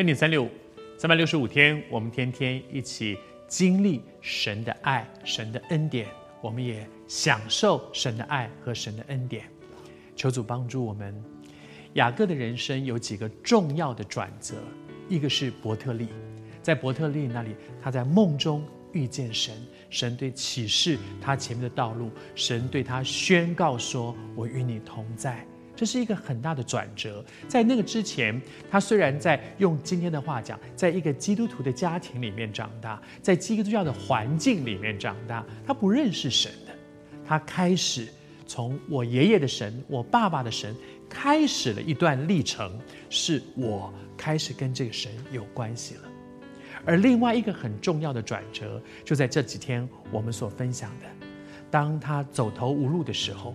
恩典三六五，三百六十五天，我们天天一起经历神的爱、神的恩典，我们也享受神的爱和神的恩典。求主帮助我们。雅各的人生有几个重要的转折，一个是伯特利，在伯特利那里，他在梦中遇见神，神对启示他前面的道路，神对他宣告说：“我与你同在。”这是一个很大的转折。在那个之前，他虽然在用今天的话讲，在一个基督徒的家庭里面长大，在基督教的环境里面长大，他不认识神的。他开始从我爷爷的神、我爸爸的神开始了一段历程，是我开始跟这个神有关系了。而另外一个很重要的转折，就在这几天我们所分享的，当他走投无路的时候。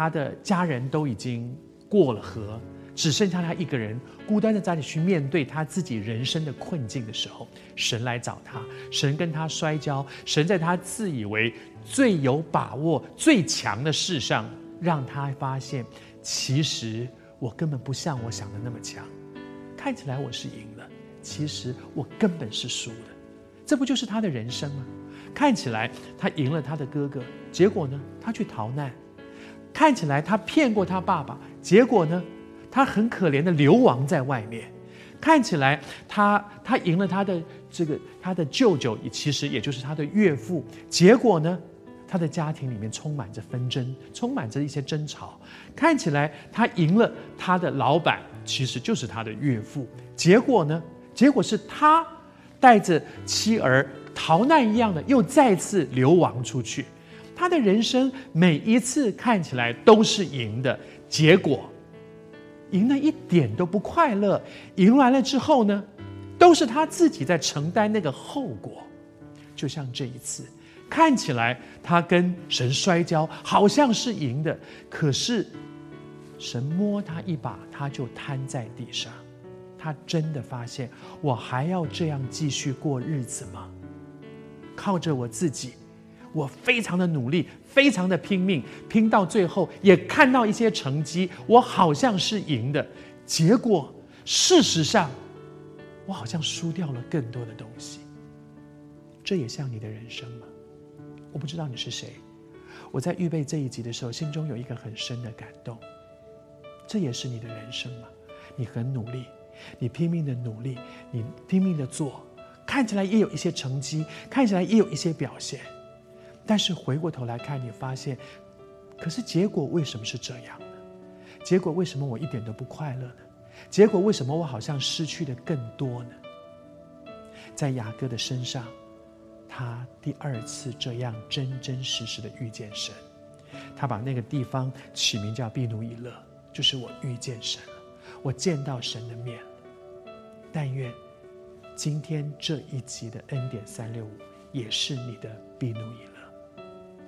他的家人都已经过了河，只剩下他一个人，孤单的在那里去面对他自己人生的困境的时候，神来找他，神跟他摔跤，神在他自以为最有把握、最强的事上，让他发现，其实我根本不像我想的那么强，看起来我是赢了，其实我根本是输的，这不就是他的人生吗？看起来他赢了他的哥哥，结果呢，他去逃难。看起来他骗过他爸爸，结果呢，他很可怜的流亡在外面。看起来他他赢了他的这个他的舅舅，也其实也就是他的岳父。结果呢，他的家庭里面充满着纷争，充满着一些争吵。看起来他赢了他的老板，其实就是他的岳父。结果呢，结果是他带着妻儿逃难一样的，又再次流亡出去。他的人生每一次看起来都是赢的，结果赢了一点都不快乐。赢完了之后呢，都是他自己在承担那个后果。就像这一次，看起来他跟神摔跤，好像是赢的，可是神摸他一把，他就瘫在地上。他真的发现，我还要这样继续过日子吗？靠着我自己。我非常的努力，非常的拼命，拼到最后也看到一些成绩，我好像是赢的，结果事实上，我好像输掉了更多的东西。这也像你的人生吗？我不知道你是谁。我在预备这一集的时候，心中有一个很深的感动。这也是你的人生吗？你很努力，你拼命的努力，你拼命的做，看起来也有一些成绩，看起来也有一些表现。但是回过头来看，你发现，可是结果为什么是这样呢？结果为什么我一点都不快乐呢？结果为什么我好像失去的更多呢？在雅各的身上，他第二次这样真真实实的遇见神，他把那个地方起名叫毗努伊勒，就是我遇见神了，我见到神的面。但愿今天这一集的恩典三六五也是你的毗努伊勒。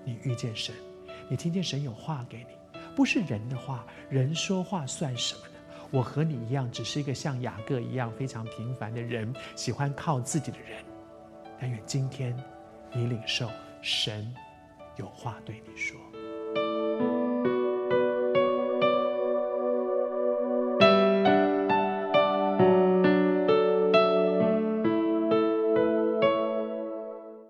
你遇见神，你听见神有话给你，不是人的话，人说话算什么呢？我和你一样，只是一个像雅各一样非常平凡的人，喜欢靠自己的人。但愿今天你领受神有话对你说。